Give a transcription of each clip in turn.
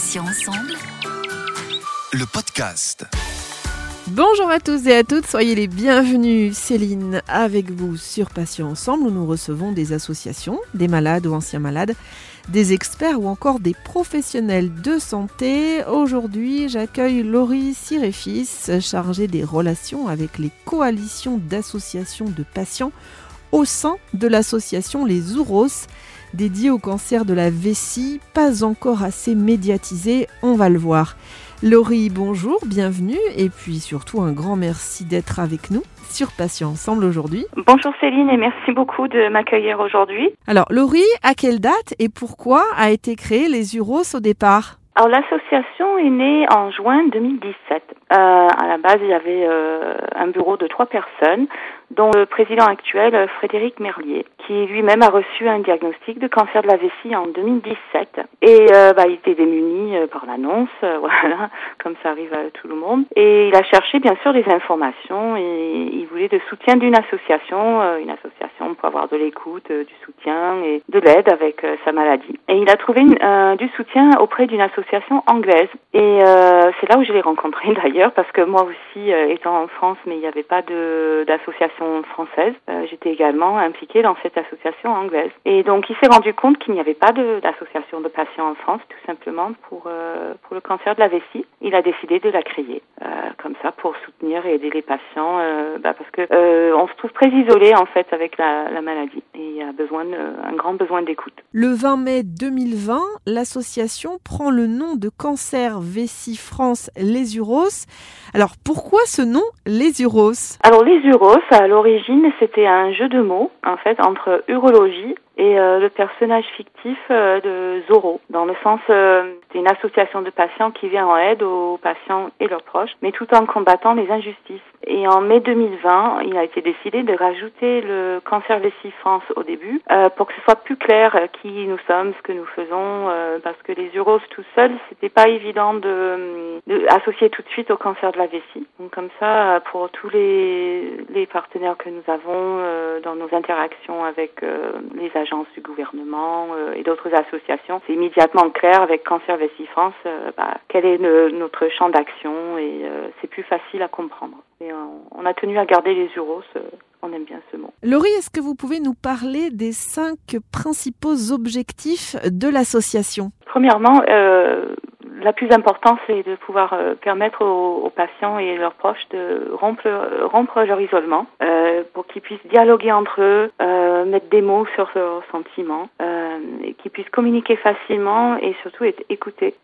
Patients ensemble. Le podcast. Bonjour à tous et à toutes, soyez les bienvenus. Céline avec vous sur Patients Ensemble où nous recevons des associations, des malades ou anciens malades, des experts ou encore des professionnels de santé. Aujourd'hui, j'accueille Laurie Siréfis, chargée des relations avec les coalitions d'associations de patients au sein de l'association Les Ouros, dédiée au cancer de la vessie, pas encore assez médiatisé, on va le voir. Laurie, bonjour, bienvenue et puis surtout un grand merci d'être avec nous sur Patients Ensemble aujourd'hui. Bonjour Céline et merci beaucoup de m'accueillir aujourd'hui. Alors Laurie, à quelle date et pourquoi a été créé les UROS au départ? Alors l'association est née en juin 2017. Euh, à la base, il y avait euh, un bureau de trois personnes, dont le président actuel, Frédéric Merlier, qui lui-même a reçu un diagnostic de cancer de la vessie en 2017. Et euh, bah, il était démuni euh, par l'annonce, euh, voilà, comme ça arrive à tout le monde. Et il a cherché bien sûr des informations et il voulait de soutien d'une association, une association pour avoir de l'écoute, du soutien et de l'aide avec sa maladie. Et il a trouvé du soutien auprès d'une association anglaise. Et c'est là où je l'ai rencontré d'ailleurs, parce que moi aussi, étant en France, mais il n'y avait pas d'association française, j'étais également impliquée dans cette association anglaise. Et donc il s'est rendu compte qu'il n'y avait pas d'association de, patients en France, tout simplement pour euh, pour le cancer de la vessie. Il a décidé de la créer euh, comme ça pour soutenir et aider les patients, euh, bah, parce que on se trouve très isolé en fait avec la, la maladie et il y a besoin de, un grand besoin d'écoute. Le 20 mai 2020, l'association prend le nom de Cancer Vessie France Les Uros. Alors pourquoi ce nom Les Uros Alors Les Uros à l'origine c'était un jeu de mots en fait entre urologie et euh, le personnage fictif euh, de Zorro, dans le sens euh, c'est une association de patients qui vient en aide aux patients et leurs proches, mais tout en combattant les injustices. Et en mai 2020, il a été décidé de rajouter le cancer vessie France au début pour que ce soit plus clair qui nous sommes, ce que nous faisons, parce que les uroses tout seuls, c'était pas évident de, de, associer tout de suite au cancer de la vessie. Donc comme ça, pour tous les, les partenaires que nous avons dans nos interactions avec les agents du gouvernement euh, et d'autres associations. C'est immédiatement clair avec Cancer Vessie France euh, bah, quel est notre champ d'action et euh, c'est plus facile à comprendre. Et on a tenu à garder les euros, on aime bien ce mot. Laurie, est-ce que vous pouvez nous parler des cinq principaux objectifs de l'association? Premièrement, la plus importante, c'est de pouvoir euh, permettre aux, patients et leurs proches de rompre, leur isolement euh, pour qu'ils puissent dialoguer entre eux, euh, mettre des mots sur leurs sentiments, qu'ils puissent communiquer facilement et surtout être écoutés.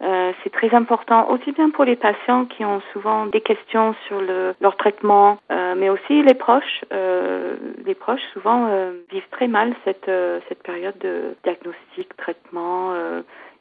c'est très important aussi bien pour les patients qui ont souvent des questions sur le, leur traitement, mais aussi les proches. les proches souvent vivent très mal cette période de diagnostic, traitement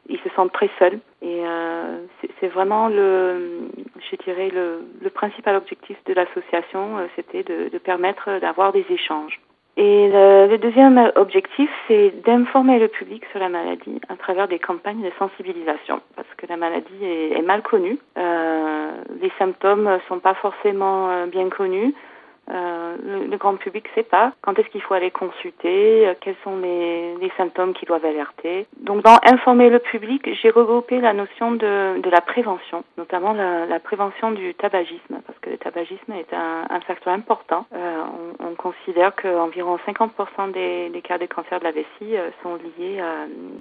ils se sentent très seuls. Et euh, c'est vraiment le, je dirais, le, le, principal objectif de l'association, euh, c'était de, de, permettre d'avoir des échanges. Et le, le deuxième objectif, c'est d'informer le public sur la maladie à travers des campagnes de sensibilisation, parce que la maladie est, est mal connue. Euh, les symptômes sont pas forcément euh, bien connus. Euh, le, le, grand public ne sait pas quand est-ce qu'il faut aller consulter, euh, quels sont les, les, symptômes qui doivent alerter. Donc dans informer le public, j'ai regroupé la notion de, de la prévention, notamment la, la, prévention du tabagisme, parce que le tabagisme est un, un facteur important. Euh, on, on, considère qu'environ 50% des, des, cas de cancer de la vessie euh, sont liés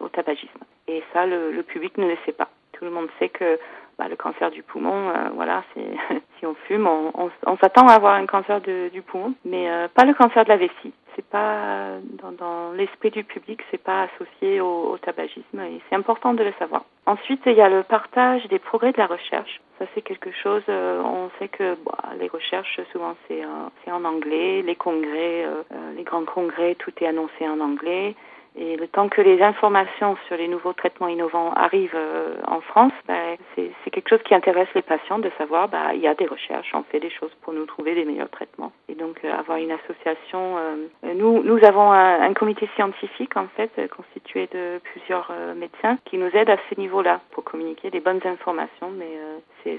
au tabagisme. Et ça, le, le public ne le sait pas. Tout le monde sait que bah, le cancer du poumon, euh, voilà, c'est on fume, on, s'attend à avoir un cancer du poumon, mais euh, pas le cancer de la vessie. C'est pas dans, l'esprit du public, c'est pas associé au, tabagisme et c'est important de le savoir. Ensuite, il y a le partage des progrès de la recherche. Ça, c'est quelque chose. Euh, on sait que bah, les recherches, souvent, c'est c'est en anglais. Les congrès, les grands congrès, tout est annoncé en anglais. Et le temps que les informations sur les nouveaux traitements innovants arrivent euh, en France, ben, c'est quelque chose qui intéresse les patients de savoir, bah, il y a des recherches, on fait des choses pour nous trouver des meilleurs traitements. Et donc euh, avoir une association, euh, nous, nous avons un, un, comité scientifique en fait constitué de plusieurs médecins qui nous aident à ce niveau-là pour communiquer des bonnes informations, mais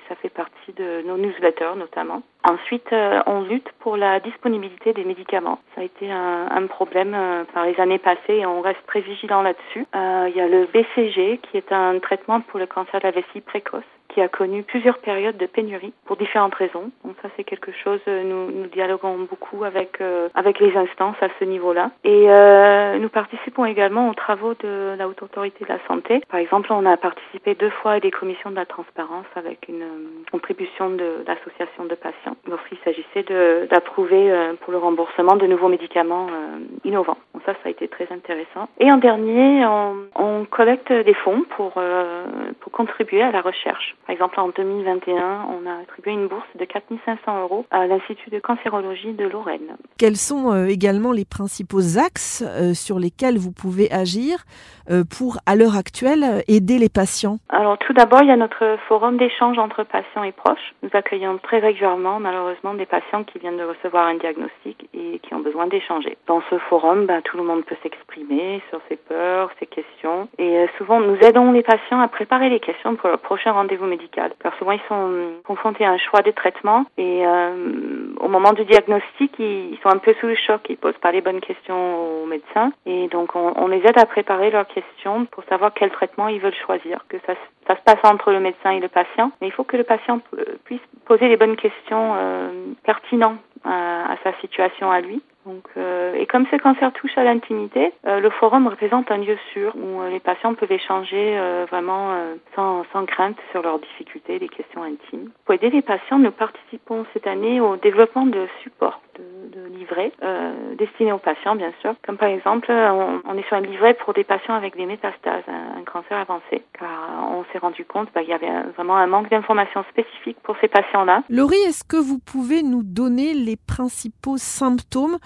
ça fait partie de nos newsletters notamment. Ensuite, on lutte pour la disponibilité des médicaments. Ça a été un, un problème par les années passées et on reste très vigilant là-dessus. Il y a le BCG qui est un traitement pour le cancer de la vessie précoce qui a connu plusieurs périodes de pénurie pour différentes raisons. Donc ça c'est quelque chose, euh, nous, nous dialoguons beaucoup avec euh, avec les instances à ce niveau-là. Et euh, nous participons également aux travaux de la Haute Autorité de la Santé. Par exemple, on a participé deux fois à des commissions de la transparence avec une contribution de l'association de patients lorsqu'il s'agissait d'approuver pour le remboursement de nouveaux médicaments innovants. Ça, ça a été très intéressant. Et en dernier, on, on collecte des fonds pour pour contribuer à la recherche. Par exemple, en 2021, on a attribué une bourse de 4500 euros à l'Institut de cancérologie de Lorraine. Quels sont euh, également les principaux axes euh, sur lesquels vous pouvez agir euh, pour, à l'heure actuelle, aider les patients? Alors, tout d'abord, il y a notre forum d'échange entre patients et proches. Nous accueillons très régulièrement, malheureusement, des patients qui viennent de recevoir un diagnostic et qui ont besoin d'échanger. Dans ce forum, ben, tout le monde peut s'exprimer sur ses peurs, ses questions. Et souvent, nous aidons les patients à préparer les questions pour leur prochain rendez-vous médical. Car souvent, ils sont confrontés à un choix de traitement et euh, au moment du diagnostic, ils, sont un peu sous le choc. Ils posent pas les bonnes questions aux médecins et donc on, les aide à préparer leurs questions pour savoir quel traitement ils veulent choisir. Que ça, se passe entre le médecin et le patient, mais il faut que le patient puisse poser les bonnes questions euh, pertinentes à, sa situation à lui donc, euh, et comme ce cancer touche à l'intimité, euh, le forum représente un lieu sûr où euh, les patients peuvent échanger euh, vraiment euh, sans, sans, crainte sur leurs difficultés, des questions intimes. Pour aider les patients, nous participons cette année au développement de supports, de livrets destinés aux patients, bien sûr. Comme par exemple, on, on, est sur un livret pour des patients avec des métastases, un, un cancer avancé, car on s'est rendu compte bah, qu'il y avait vraiment un manque d'informations spécifiques pour ces patients-là. Laurie, est-ce que vous pouvez nous donner les principaux symptômes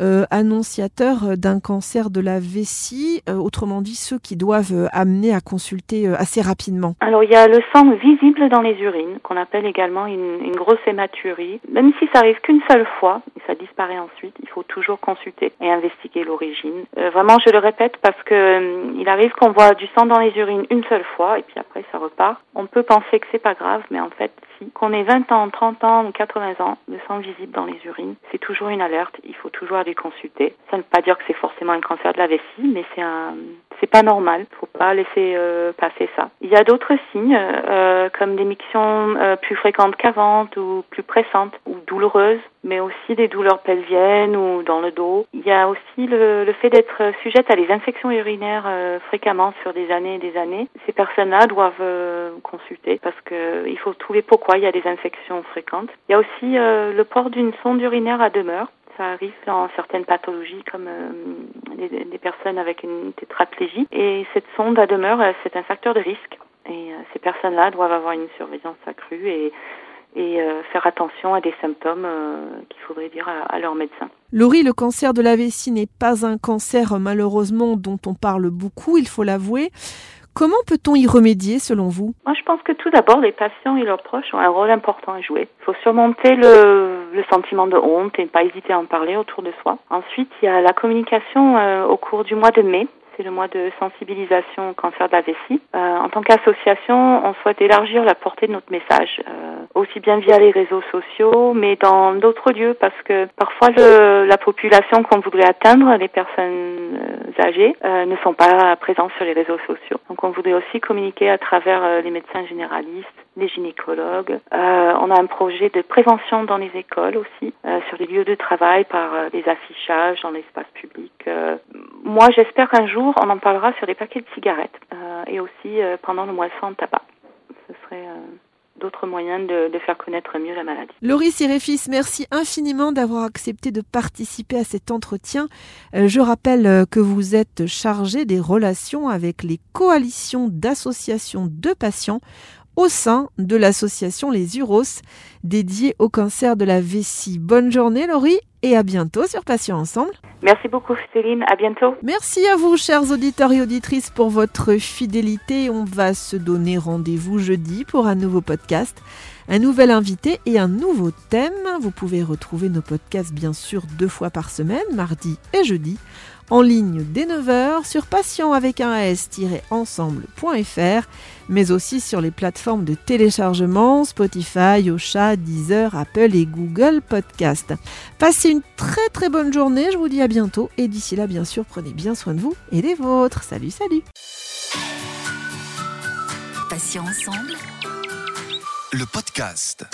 euh, annonciateurs d'un cancer de la vessie, euh, autrement dit ceux qui doivent euh, amener à consulter euh, assez rapidement? Alors il y a le sang visible dans les urines, qu'on appelle également une, une grosse hématurie. Même si ça arrive qu'une seule fois, et ça disparaît ensuite, il faut toujours consulter et investiguer l'origine. Euh, vraiment, je le répète parce que il arrive qu'on voit du sang dans les urines une seule fois et puis après ça repart. On peut penser que c'est pas grave, mais en fait, qu'on ait 20 ans, 30 ans ou 80 ans, le sang visible dans les urines, c'est toujours une alerte. Il faut toujours aller consulter. Ça ne veut pas dire que c'est forcément un cancer de la vessie, mais c'est un, c'est pas normal. Faut pas laisser euh, passer ça. Il y a d'autres signes euh, comme des mictions euh, plus fréquentes qu'avant ou plus pressantes ou douloureuses, mais aussi des douleurs pelviennes ou dans le dos. Il y a aussi le, le fait d'être sujette à des infections urinaires euh, fréquemment sur des années et des années. Ces personnes-là doivent euh, consulter parce que il faut trouver pourquoi il y a des infections fréquentes. Il y a aussi le port d'une sonde urinaire à demeure ça arrive dans certaines pathologies comme euh, des, personnes avec une tétraplégie. Et cette sonde à demeure, c'est un facteur de risque. Et euh, ces personnes-là doivent avoir une surveillance accrue et, euh, faire attention à des symptômes qu'il faudrait dire à, leur médecin. Laurie, le cancer de la vessie n'est pas un cancer malheureusement dont on parle beaucoup, il faut l'avouer. Comment peut-on y remédier selon vous? Moi, je pense que tout d'abord, les patients et leurs proches ont un rôle important à jouer. Il faut surmonter le, sentiment de honte et ne pas hésiter à en parler autour de soi. Ensuite, il y a la communication euh, au cours du mois de mai le mois de sensibilisation au cancer de la vessie. Euh, en tant qu'association, on souhaite élargir la portée de notre message, euh, aussi bien via les réseaux sociaux, mais dans d'autres lieux, parce que parfois le, la population qu'on voudrait atteindre, les personnes âgées, euh, ne sont pas présentes sur les réseaux sociaux. Donc on voudrait aussi communiquer à travers euh, les médecins généralistes, les gynécologues. Euh, on a un projet de prévention dans les écoles aussi, sur les lieux de travail par des affichages dans l'espace public. Moi, j'espère qu'un jour, on en parlera sur les paquets de cigarettes et aussi pendant le mois sans tabac. Ce serait d'autres moyens de, de, faire connaître mieux la maladie. Laurie Siréfis, merci infiniment d'avoir accepté de participer à cet entretien. Euh, je rappelle euh, que vous êtes chargé des relations avec les coalitions d'associations de patients au sein de l'association Les Uros, dédiée au cancer de la vessie. Bonne journée Laurie et à bientôt sur Patients Ensemble. Merci beaucoup Céline, à bientôt. Merci à vous chers auditeurs et auditrices pour votre fidélité. On va se donner rendez-vous jeudi pour un nouveau podcast, un nouvel invité et un nouveau thème. Vous pouvez retrouver nos podcasts bien sûr deux fois par semaine, mardi et jeudi en ligne dès 9h sur patient avec un s-ensemble.fr, mais aussi sur les plateformes de téléchargement Spotify, Ocha, Deezer, Apple et Google Podcast. Passez une très très bonne journée, je vous dis à bientôt et d'ici là bien sûr prenez bien soin de vous et des vôtres. Salut salut Patient ensemble. Le podcast.